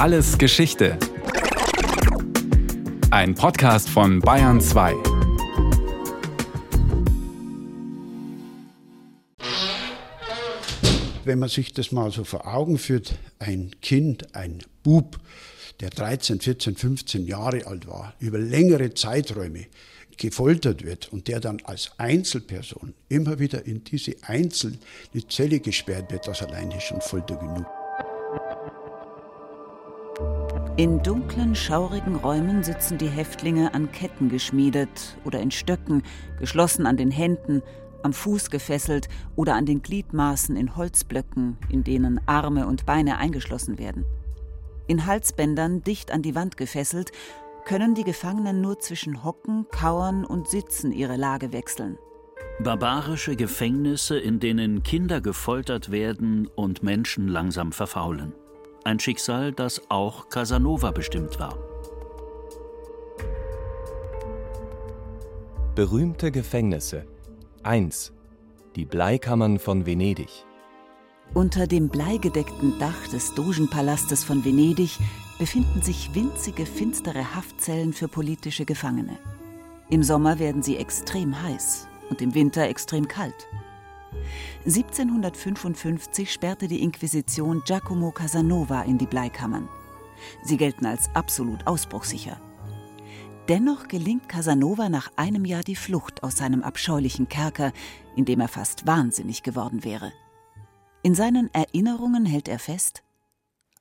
Alles Geschichte. Ein Podcast von Bayern 2. Wenn man sich das mal so vor Augen führt, ein Kind, ein Bub, der 13, 14, 15 Jahre alt war, über längere Zeiträume gefoltert wird und der dann als Einzelperson immer wieder in diese einzelne Zelle gesperrt wird, das allein ist schon Folter genug. In dunklen, schaurigen Räumen sitzen die Häftlinge an Ketten geschmiedet oder in Stöcken, geschlossen an den Händen, am Fuß gefesselt oder an den Gliedmaßen in Holzblöcken, in denen Arme und Beine eingeschlossen werden. In Halsbändern dicht an die Wand gefesselt, können die Gefangenen nur zwischen Hocken, Kauern und Sitzen ihre Lage wechseln. Barbarische Gefängnisse, in denen Kinder gefoltert werden und Menschen langsam verfaulen. Ein Schicksal, das auch Casanova bestimmt war. Berühmte Gefängnisse 1. Die Bleikammern von Venedig. Unter dem bleigedeckten Dach des Dogenpalastes von Venedig befinden sich winzige, finstere Haftzellen für politische Gefangene. Im Sommer werden sie extrem heiß und im Winter extrem kalt. 1755 sperrte die Inquisition Giacomo Casanova in die Bleikammern. Sie gelten als absolut ausbruchsicher. Dennoch gelingt Casanova nach einem Jahr die Flucht aus seinem abscheulichen Kerker, in dem er fast wahnsinnig geworden wäre. In seinen Erinnerungen hält er fest,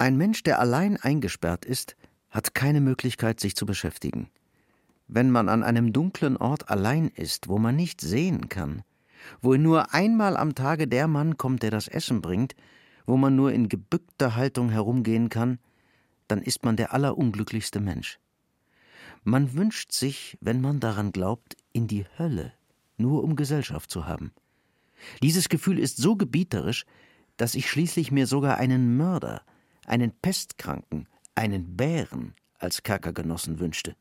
ein Mensch, der allein eingesperrt ist, hat keine Möglichkeit, sich zu beschäftigen. Wenn man an einem dunklen Ort allein ist, wo man nicht sehen kann, wo nur einmal am Tage der Mann kommt, der das Essen bringt, wo man nur in gebückter Haltung herumgehen kann, dann ist man der allerunglücklichste Mensch. Man wünscht sich, wenn man daran glaubt, in die Hölle, nur um Gesellschaft zu haben. Dieses Gefühl ist so gebieterisch, dass ich schließlich mir sogar einen Mörder, einen Pestkranken, einen Bären als Kerkergenossen wünschte.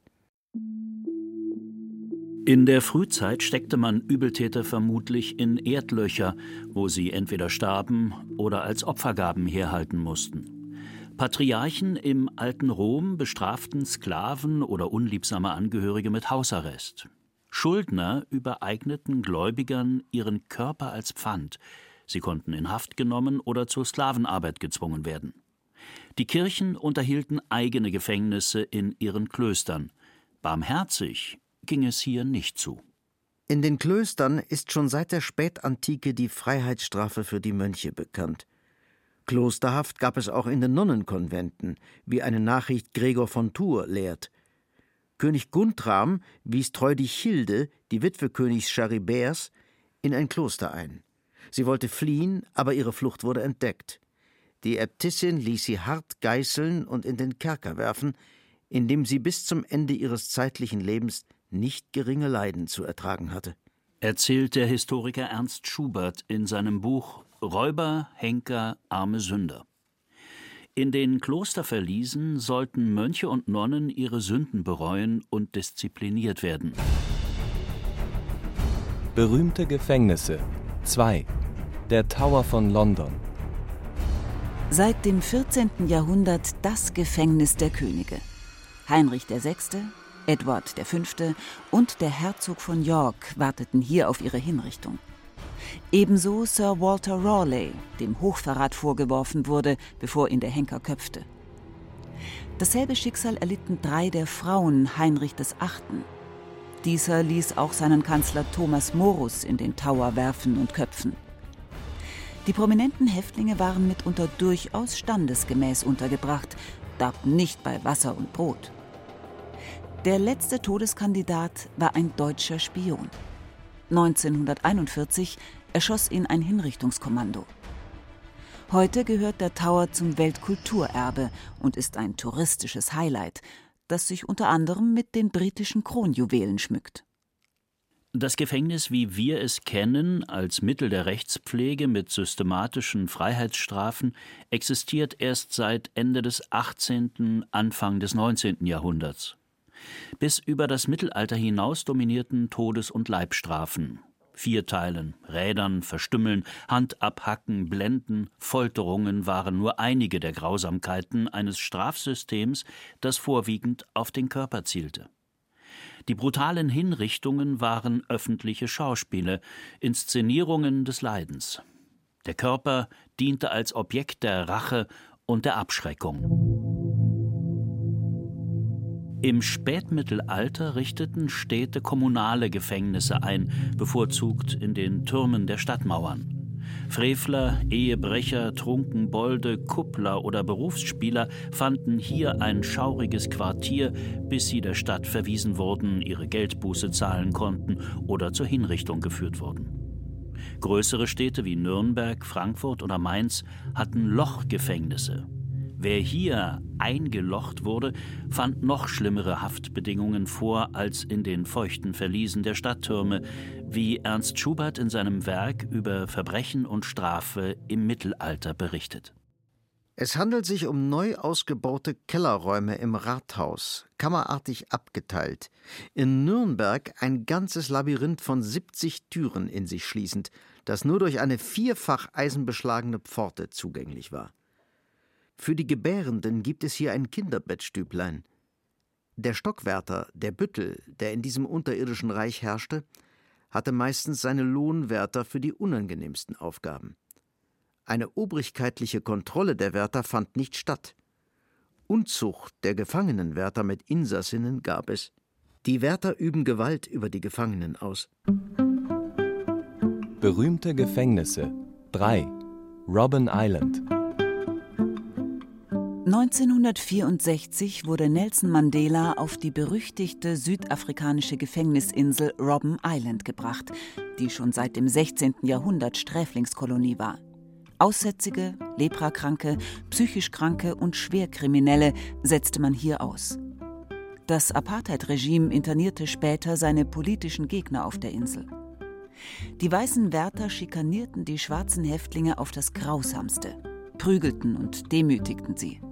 In der Frühzeit steckte man Übeltäter vermutlich in Erdlöcher, wo sie entweder starben oder als Opfergaben herhalten mussten. Patriarchen im alten Rom bestraften Sklaven oder unliebsame Angehörige mit Hausarrest. Schuldner übereigneten Gläubigern ihren Körper als Pfand, Sie konnten in Haft genommen oder zur Sklavenarbeit gezwungen werden. Die Kirchen unterhielten eigene Gefängnisse in ihren Klöstern. Barmherzig ging es hier nicht zu. In den Klöstern ist schon seit der Spätantike die Freiheitsstrafe für die Mönche bekannt. Klosterhaft gab es auch in den Nonnenkonventen, wie eine Nachricht Gregor von Tours lehrt. König Guntram wies Treudichilde, die Witwe Königs Chariberts, in ein Kloster ein. Sie wollte fliehen, aber ihre Flucht wurde entdeckt. Die Äbtissin ließ sie hart geißeln und in den Kerker werfen, in dem sie bis zum Ende ihres zeitlichen Lebens nicht geringe Leiden zu ertragen hatte. Erzählt der Historiker Ernst Schubert in seinem Buch Räuber, Henker, arme Sünder. In den Klosterverliesen sollten Mönche und Nonnen ihre Sünden bereuen und diszipliniert werden. Berühmte Gefängnisse 2. Der Tower von London. Seit dem 14. Jahrhundert das Gefängnis der Könige. Heinrich VI., Edward V. und der Herzog von York warteten hier auf ihre Hinrichtung. Ebenso Sir Walter Raleigh, dem Hochverrat vorgeworfen wurde, bevor ihn der Henker köpfte. Dasselbe Schicksal erlitten drei der Frauen Heinrich VIII. Dieser ließ auch seinen Kanzler Thomas Morus in den Tower werfen und köpfen. Die prominenten Häftlinge waren mitunter durchaus standesgemäß untergebracht, darben nicht bei Wasser und Brot. Der letzte Todeskandidat war ein deutscher Spion. 1941 erschoss ihn ein Hinrichtungskommando. Heute gehört der Tower zum Weltkulturerbe und ist ein touristisches Highlight, das sich unter anderem mit den britischen Kronjuwelen schmückt. Das Gefängnis, wie wir es kennen, als Mittel der Rechtspflege mit systematischen Freiheitsstrafen, existiert erst seit Ende des 18., Anfang des 19. Jahrhunderts. Bis über das Mittelalter hinaus dominierten Todes- und Leibstrafen. Vierteilen, Rädern, Verstümmeln, Hand abhacken, Blenden, Folterungen waren nur einige der Grausamkeiten eines Strafsystems, das vorwiegend auf den Körper zielte. Die brutalen Hinrichtungen waren öffentliche Schauspiele, Inszenierungen des Leidens. Der Körper diente als Objekt der Rache und der Abschreckung. Im Spätmittelalter richteten Städte kommunale Gefängnisse ein, bevorzugt in den Türmen der Stadtmauern. Frevler, Ehebrecher, Trunkenbolde, Kuppler oder Berufsspieler fanden hier ein schauriges Quartier, bis sie der Stadt verwiesen wurden, ihre Geldbuße zahlen konnten oder zur Hinrichtung geführt wurden. Größere Städte wie Nürnberg, Frankfurt oder Mainz hatten Lochgefängnisse, Wer hier eingelocht wurde, fand noch schlimmere Haftbedingungen vor als in den feuchten Verliesen der Stadttürme, wie Ernst Schubert in seinem Werk über Verbrechen und Strafe im Mittelalter berichtet. Es handelt sich um neu ausgebaute Kellerräume im Rathaus, kammerartig abgeteilt. In Nürnberg ein ganzes Labyrinth von 70 Türen in sich schließend, das nur durch eine vierfach eisenbeschlagene Pforte zugänglich war. Für die Gebärenden gibt es hier ein Kinderbettstüblein. Der Stockwärter, der Büttel, der in diesem unterirdischen Reich herrschte, hatte meistens seine Lohnwärter für die unangenehmsten Aufgaben. Eine obrigkeitliche Kontrolle der Wärter fand nicht statt. Unzucht der Gefangenenwärter mit Insassinnen gab es. Die Wärter üben Gewalt über die Gefangenen aus. Berühmte Gefängnisse 3 Robben Island 1964 wurde Nelson Mandela auf die berüchtigte südafrikanische Gefängnisinsel Robben Island gebracht, die schon seit dem 16. Jahrhundert Sträflingskolonie war. Aussätzige, Leprakranke, psychisch Kranke und Schwerkriminelle setzte man hier aus. Das Apartheid-Regime internierte später seine politischen Gegner auf der Insel. Die weißen Wärter schikanierten die schwarzen Häftlinge auf das Grausamste, prügelten und demütigten sie.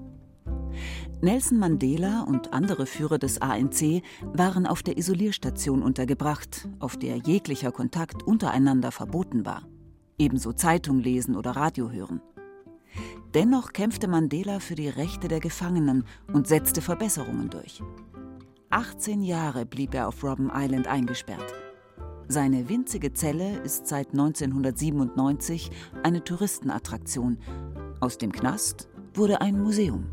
Nelson Mandela und andere Führer des ANC waren auf der Isolierstation untergebracht, auf der jeglicher Kontakt untereinander verboten war. Ebenso Zeitung lesen oder Radio hören. Dennoch kämpfte Mandela für die Rechte der Gefangenen und setzte Verbesserungen durch. 18 Jahre blieb er auf Robben Island eingesperrt. Seine winzige Zelle ist seit 1997 eine Touristenattraktion. Aus dem Knast wurde ein Museum.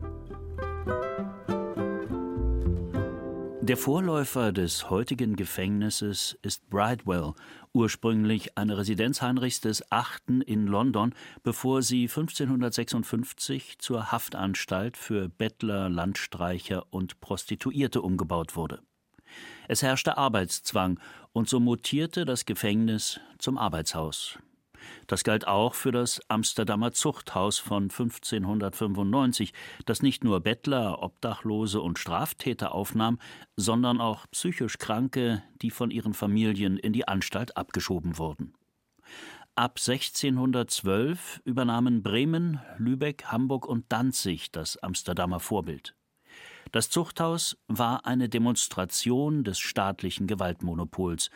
Der Vorläufer des heutigen Gefängnisses ist Bridewell, ursprünglich eine Residenz Heinrichs des Achten in London, bevor sie 1556 zur Haftanstalt für Bettler, Landstreicher und Prostituierte umgebaut wurde. Es herrschte Arbeitszwang und so mutierte das Gefängnis zum Arbeitshaus. Das galt auch für das Amsterdamer Zuchthaus von 1595, das nicht nur Bettler, Obdachlose und Straftäter aufnahm, sondern auch psychisch Kranke, die von ihren Familien in die Anstalt abgeschoben wurden. Ab 1612 übernahmen Bremen, Lübeck, Hamburg und Danzig das Amsterdamer Vorbild. Das Zuchthaus war eine Demonstration des staatlichen Gewaltmonopols,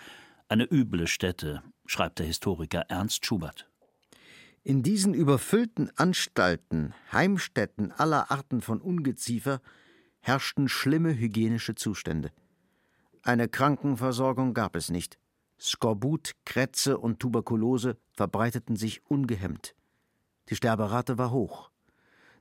eine üble Stätte, schreibt der Historiker Ernst Schubert. In diesen überfüllten Anstalten, Heimstätten aller Arten von Ungeziefer, herrschten schlimme hygienische Zustände. Eine Krankenversorgung gab es nicht. Skorbut, Krätze und Tuberkulose verbreiteten sich ungehemmt. Die Sterberate war hoch.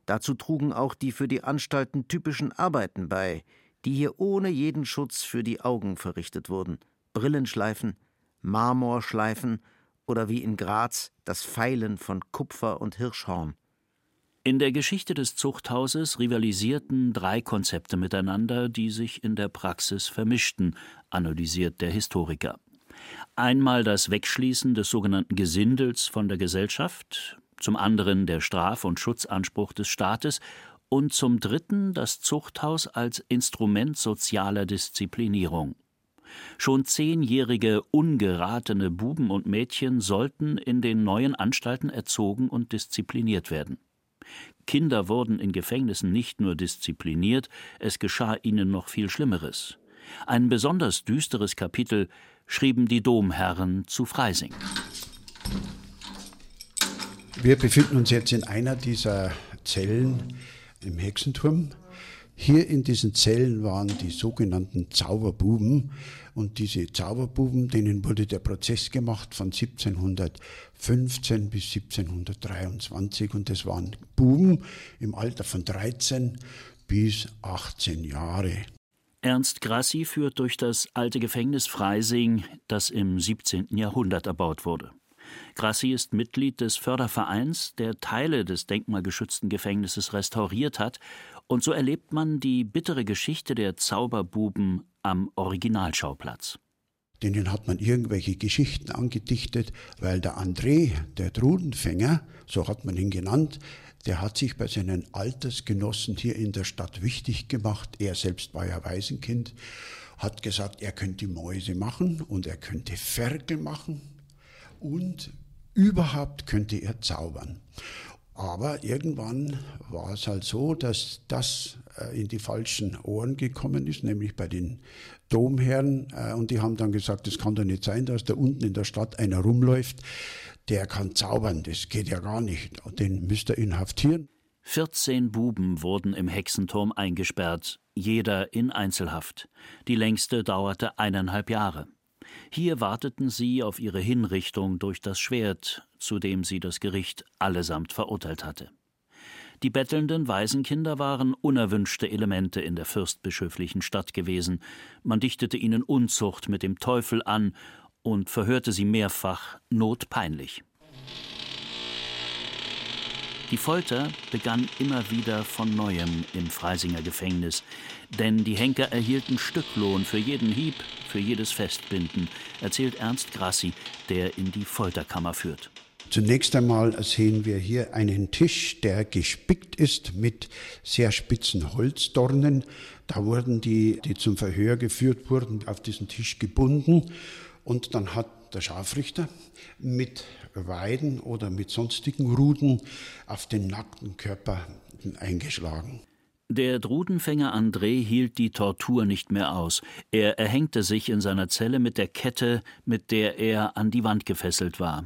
Dazu trugen auch die für die Anstalten typischen Arbeiten bei, die hier ohne jeden Schutz für die Augen verrichtet wurden: Brillenschleifen, Marmorschleifen oder wie in Graz das Feilen von Kupfer und Hirschhorn. In der Geschichte des Zuchthauses rivalisierten drei Konzepte miteinander, die sich in der Praxis vermischten, analysiert der Historiker. Einmal das Wegschließen des sogenannten Gesindels von der Gesellschaft, zum anderen der Straf- und Schutzanspruch des Staates und zum dritten das Zuchthaus als Instrument sozialer Disziplinierung. Schon zehnjährige ungeratene Buben und Mädchen sollten in den neuen Anstalten erzogen und diszipliniert werden. Kinder wurden in Gefängnissen nicht nur diszipliniert, es geschah ihnen noch viel Schlimmeres. Ein besonders düsteres Kapitel schrieben die Domherren zu Freising. Wir befinden uns jetzt in einer dieser Zellen im Hexenturm. Hier in diesen Zellen waren die sogenannten Zauberbuben. Und diese Zauberbuben, denen wurde der Prozess gemacht von 1715 bis 1723. Und das waren Buben im Alter von 13 bis 18 Jahre. Ernst Grassi führt durch das alte Gefängnis Freising, das im 17. Jahrhundert erbaut wurde. Grassi ist Mitglied des Fördervereins, der Teile des denkmalgeschützten Gefängnisses restauriert hat und so erlebt man die bittere Geschichte der Zauberbuben am Originalschauplatz. Denen hat man irgendwelche Geschichten angedichtet, weil der André, der Trudenfänger, so hat man ihn genannt, der hat sich bei seinen Altersgenossen hier in der Stadt wichtig gemacht. Er selbst war ja Waisenkind, hat gesagt, er könnte Mäuse machen und er könnte Ferkel machen und überhaupt könnte er zaubern. Aber irgendwann war es halt so, dass das äh, in die falschen Ohren gekommen ist, nämlich bei den Domherren. Äh, und die haben dann gesagt, es kann doch nicht sein, dass da unten in der Stadt einer rumläuft, der kann zaubern, das geht ja gar nicht. Und den müsst ihr inhaftieren. 14 Buben wurden im Hexenturm eingesperrt, jeder in Einzelhaft. Die längste dauerte eineinhalb Jahre. Hier warteten sie auf ihre Hinrichtung durch das Schwert, zu dem sie das Gericht allesamt verurteilt hatte. Die bettelnden Waisenkinder waren unerwünschte Elemente in der fürstbischöflichen Stadt gewesen. Man dichtete ihnen Unzucht mit dem Teufel an und verhörte sie mehrfach notpeinlich. Die Folter begann immer wieder von neuem im Freisinger Gefängnis, denn die Henker erhielten Stücklohn für jeden Hieb, für jedes Festbinden, erzählt Ernst Grassi, der in die Folterkammer führt. Zunächst einmal sehen wir hier einen Tisch, der gespickt ist mit sehr spitzen Holzdornen. Da wurden die, die zum Verhör geführt wurden, auf diesen Tisch gebunden. Und dann hat der Scharfrichter mit Weiden oder mit sonstigen Ruden auf den nackten Körper eingeschlagen. Der Drudenfänger André hielt die Tortur nicht mehr aus. Er erhängte sich in seiner Zelle mit der Kette, mit der er an die Wand gefesselt war.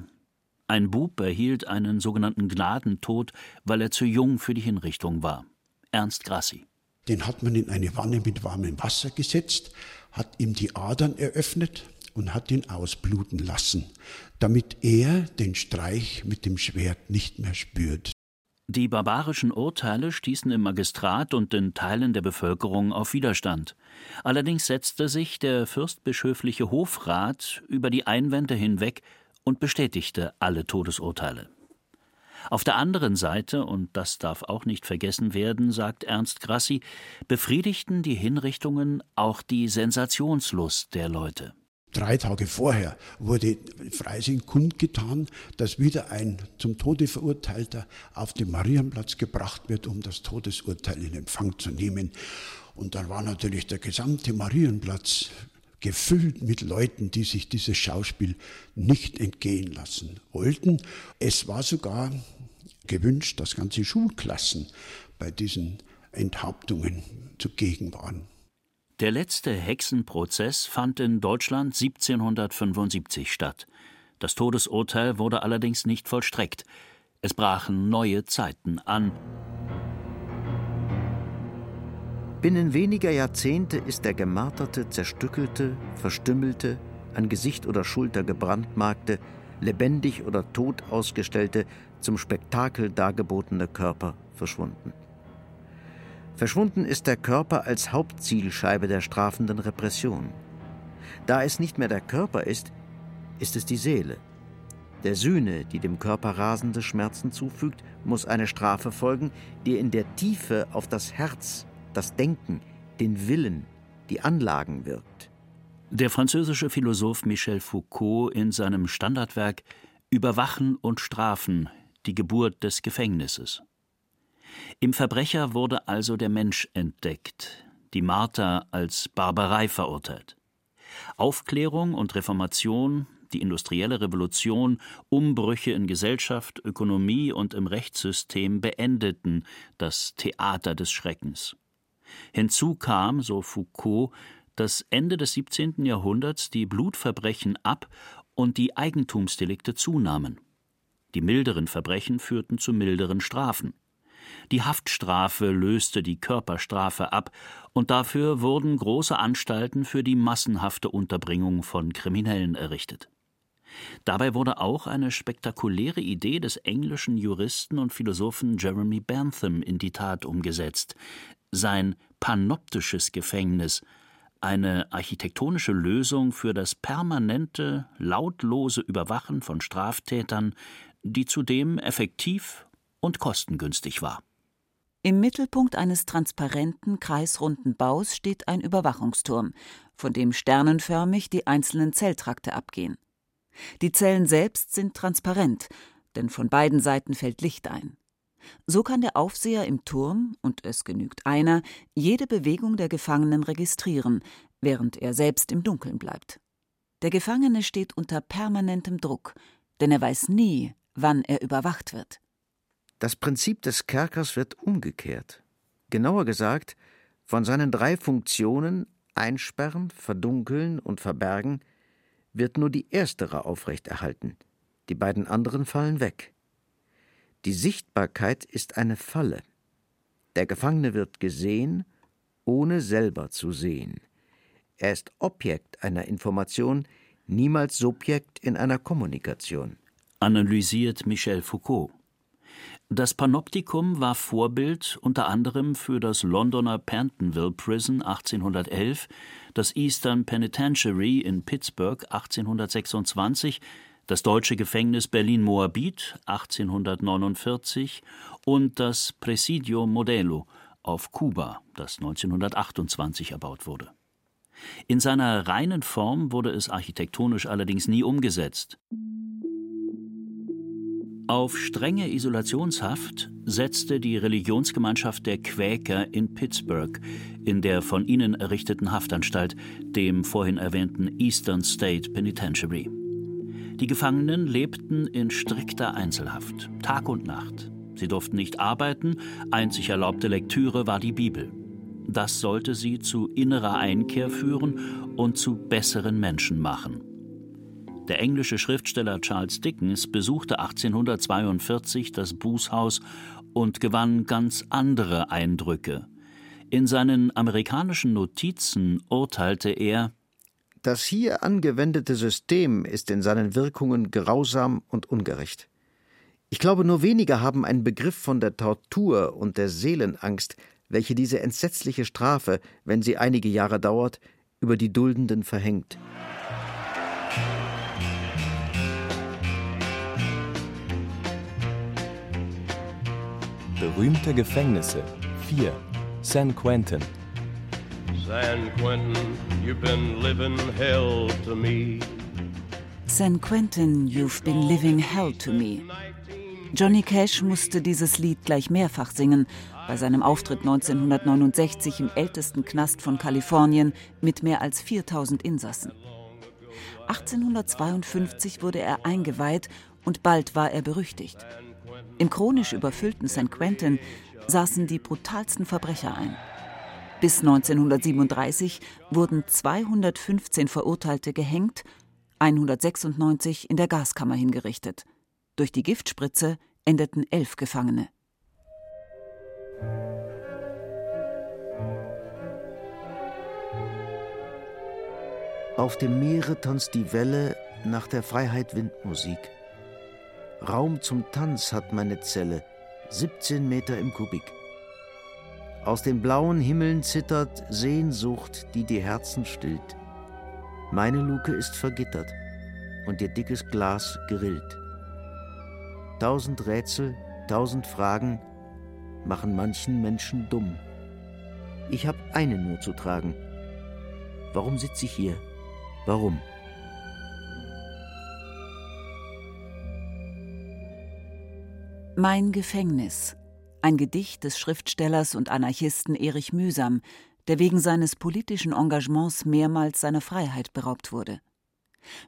Ein Bub erhielt einen sogenannten Gnadentod, weil er zu jung für die Hinrichtung war. Ernst Grassi. Den hat man in eine Wanne mit warmem Wasser gesetzt, hat ihm die Adern eröffnet und hat ihn ausbluten lassen, damit er den Streich mit dem Schwert nicht mehr spürt. Die barbarischen Urteile stießen im Magistrat und in Teilen der Bevölkerung auf Widerstand. Allerdings setzte sich der fürstbischöfliche Hofrat über die Einwände hinweg und bestätigte alle Todesurteile. Auf der anderen Seite, und das darf auch nicht vergessen werden, sagt Ernst Grassi, befriedigten die Hinrichtungen auch die Sensationslust der Leute. Drei Tage vorher wurde Freising kundgetan, dass wieder ein zum Tode verurteilter auf den Marienplatz gebracht wird, um das Todesurteil in Empfang zu nehmen. Und dann war natürlich der gesamte Marienplatz gefüllt mit Leuten, die sich dieses Schauspiel nicht entgehen lassen wollten. Es war sogar gewünscht, dass ganze Schulklassen bei diesen Enthauptungen zugegen waren. Der letzte Hexenprozess fand in Deutschland 1775 statt. Das Todesurteil wurde allerdings nicht vollstreckt. Es brachen neue Zeiten an. Binnen weniger Jahrzehnte ist der gemarterte, zerstückelte, verstümmelte, an Gesicht oder Schulter gebrandmarkte, lebendig oder tot ausgestellte, zum Spektakel dargebotene Körper verschwunden. Verschwunden ist der Körper als Hauptzielscheibe der strafenden Repression. Da es nicht mehr der Körper ist, ist es die Seele. Der Sühne, die dem Körper rasende Schmerzen zufügt, muss eine Strafe folgen, die in der Tiefe auf das Herz, das Denken, den Willen, die Anlagen wirkt. Der französische Philosoph Michel Foucault in seinem Standardwerk Überwachen und Strafen, die Geburt des Gefängnisses. Im Verbrecher wurde also der Mensch entdeckt, die Marter als Barbarei verurteilt. Aufklärung und Reformation, die industrielle Revolution, Umbrüche in Gesellschaft, Ökonomie und im Rechtssystem beendeten das Theater des Schreckens. Hinzu kam, so Foucault, dass Ende des 17. Jahrhunderts die Blutverbrechen ab und die Eigentumsdelikte zunahmen. Die milderen Verbrechen führten zu milderen Strafen. Die Haftstrafe löste die Körperstrafe ab, und dafür wurden große Anstalten für die massenhafte Unterbringung von Kriminellen errichtet. Dabei wurde auch eine spektakuläre Idee des englischen Juristen und Philosophen Jeremy Bentham in die Tat umgesetzt. Sein panoptisches Gefängnis, eine architektonische Lösung für das permanente, lautlose Überwachen von Straftätern, die zudem effektiv und kostengünstig war. Im Mittelpunkt eines transparenten, kreisrunden Baus steht ein Überwachungsturm, von dem sternenförmig die einzelnen Zelltrakte abgehen. Die Zellen selbst sind transparent, denn von beiden Seiten fällt Licht ein. So kann der Aufseher im Turm, und es genügt einer, jede Bewegung der Gefangenen registrieren, während er selbst im Dunkeln bleibt. Der Gefangene steht unter permanentem Druck, denn er weiß nie, wann er überwacht wird. Das Prinzip des Kerkers wird umgekehrt. Genauer gesagt, von seinen drei Funktionen einsperren, verdunkeln und verbergen wird nur die erstere aufrechterhalten, die beiden anderen fallen weg. Die Sichtbarkeit ist eine Falle. Der Gefangene wird gesehen, ohne selber zu sehen. Er ist Objekt einer Information, niemals Subjekt in einer Kommunikation. Analysiert Michel Foucault. Das Panoptikum war Vorbild unter anderem für das Londoner Pentonville Prison 1811, das Eastern Penitentiary in Pittsburgh 1826, das deutsche Gefängnis Berlin-Moabit 1849 und das Presidio Modelo auf Kuba, das 1928 erbaut wurde. In seiner reinen Form wurde es architektonisch allerdings nie umgesetzt. Auf strenge Isolationshaft setzte die Religionsgemeinschaft der Quäker in Pittsburgh in der von ihnen errichteten Haftanstalt, dem vorhin erwähnten Eastern State Penitentiary. Die Gefangenen lebten in strikter Einzelhaft, Tag und Nacht. Sie durften nicht arbeiten, einzig erlaubte Lektüre war die Bibel. Das sollte sie zu innerer Einkehr führen und zu besseren Menschen machen. Der englische Schriftsteller Charles Dickens besuchte 1842 das Bußhaus und gewann ganz andere Eindrücke. In seinen amerikanischen Notizen urteilte er Das hier angewendete System ist in seinen Wirkungen grausam und ungerecht. Ich glaube, nur wenige haben einen Begriff von der Tortur und der Seelenangst, welche diese entsetzliche Strafe, wenn sie einige Jahre dauert, über die Duldenden verhängt. Berühmte Gefängnisse 4. San Quentin San Quentin, you've been living hell to me. San Quentin, you've been living hell to me. Johnny Cash musste dieses Lied gleich mehrfach singen, bei seinem Auftritt 1969 im ältesten Knast von Kalifornien mit mehr als 4000 Insassen. 1852 wurde er eingeweiht und bald war er berüchtigt. Im chronisch überfüllten St. Quentin saßen die brutalsten Verbrecher ein. Bis 1937 wurden 215 Verurteilte gehängt, 196 in der Gaskammer hingerichtet. Durch die Giftspritze endeten elf Gefangene. Auf dem Meere tanzt die Welle nach der Freiheit Windmusik. Raum zum Tanz hat meine Zelle, 17 Meter im Kubik. Aus den blauen Himmeln zittert Sehnsucht, die die Herzen stillt. Meine Luke ist vergittert und ihr dickes Glas gerillt. Tausend Rätsel, tausend Fragen machen manchen Menschen dumm. Ich hab eine nur zu tragen. Warum sitze ich hier? Warum? Mein Gefängnis. Ein Gedicht des Schriftstellers und Anarchisten Erich Mühsam, der wegen seines politischen Engagements mehrmals seiner Freiheit beraubt wurde.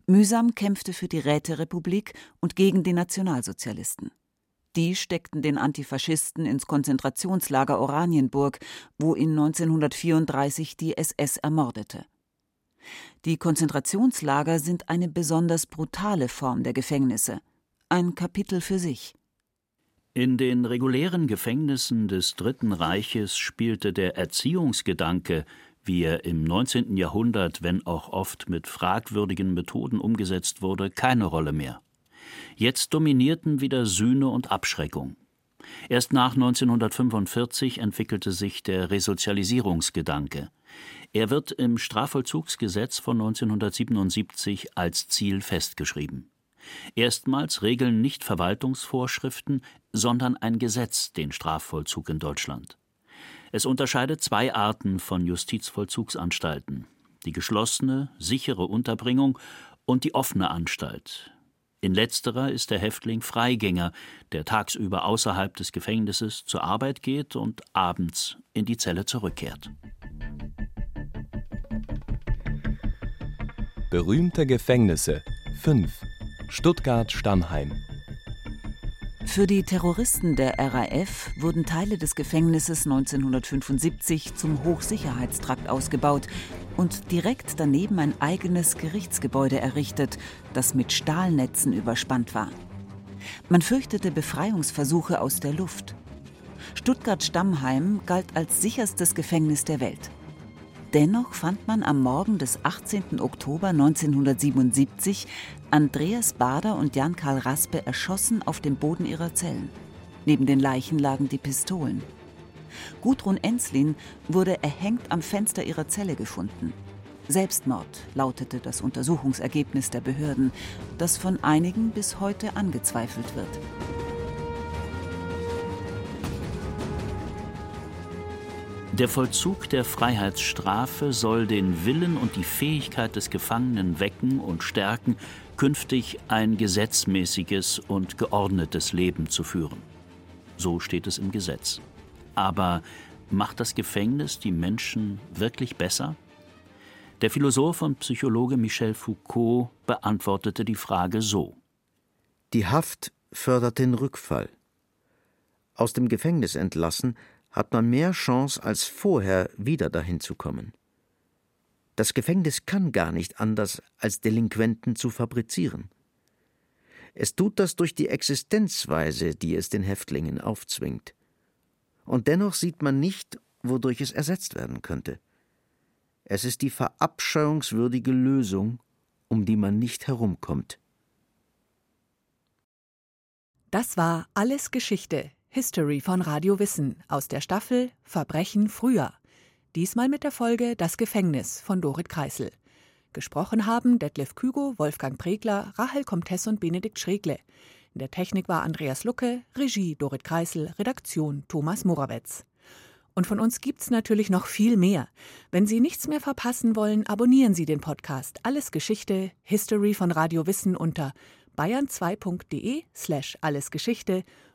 Mühsam kämpfte für die Räterepublik und gegen die Nationalsozialisten. Die steckten den Antifaschisten ins Konzentrationslager Oranienburg, wo ihn 1934 die SS ermordete. Die Konzentrationslager sind eine besonders brutale Form der Gefängnisse. Ein Kapitel für sich. In den regulären Gefängnissen des Dritten Reiches spielte der Erziehungsgedanke, wie er im 19. Jahrhundert, wenn auch oft mit fragwürdigen Methoden umgesetzt wurde, keine Rolle mehr. Jetzt dominierten wieder Sühne und Abschreckung. Erst nach 1945 entwickelte sich der Resozialisierungsgedanke. Er wird im Strafvollzugsgesetz von 1977 als Ziel festgeschrieben. Erstmals regeln nicht Verwaltungsvorschriften, sondern ein Gesetz den Strafvollzug in Deutschland. Es unterscheidet zwei Arten von Justizvollzugsanstalten: die geschlossene, sichere Unterbringung und die offene Anstalt. In letzterer ist der Häftling Freigänger, der tagsüber außerhalb des Gefängnisses zur Arbeit geht und abends in die Zelle zurückkehrt. Berühmte Gefängnisse 5 Stuttgart-Stammheim für die Terroristen der RAF wurden Teile des Gefängnisses 1975 zum Hochsicherheitstrakt ausgebaut und direkt daneben ein eigenes Gerichtsgebäude errichtet, das mit Stahlnetzen überspannt war. Man fürchtete Befreiungsversuche aus der Luft. Stuttgart-Stammheim galt als sicherstes Gefängnis der Welt. Dennoch fand man am Morgen des 18. Oktober 1977 Andreas Bader und Jan-Karl Raspe erschossen auf dem Boden ihrer Zellen. Neben den Leichen lagen die Pistolen. Gudrun Enslin wurde erhängt am Fenster ihrer Zelle gefunden. Selbstmord lautete das Untersuchungsergebnis der Behörden, das von einigen bis heute angezweifelt wird. Der Vollzug der Freiheitsstrafe soll den Willen und die Fähigkeit des Gefangenen wecken und stärken, künftig ein gesetzmäßiges und geordnetes Leben zu führen. So steht es im Gesetz. Aber macht das Gefängnis die Menschen wirklich besser? Der Philosoph und Psychologe Michel Foucault beantwortete die Frage so. Die Haft fördert den Rückfall. Aus dem Gefängnis entlassen hat man mehr Chance als vorher, wieder dahin zu kommen. Das Gefängnis kann gar nicht anders, als Delinquenten zu fabrizieren. Es tut das durch die Existenzweise, die es den Häftlingen aufzwingt. Und dennoch sieht man nicht, wodurch es ersetzt werden könnte. Es ist die verabscheuungswürdige Lösung, um die man nicht herumkommt. Das war alles Geschichte History von Radio Wissen aus der Staffel Verbrechen früher. Diesmal mit der Folge Das Gefängnis von Dorit Kreisel. Gesprochen haben Detlef Kügo, Wolfgang Pregler, Rahel Comtesse und Benedikt Schregle. In der Technik war Andreas Lucke, Regie Dorit Kreisel, Redaktion Thomas Morawetz. Und von uns gibt's natürlich noch viel mehr. Wenn Sie nichts mehr verpassen wollen, abonnieren Sie den Podcast Alles Geschichte, History von Radio Wissen unter bayern2.de slash allesgeschichte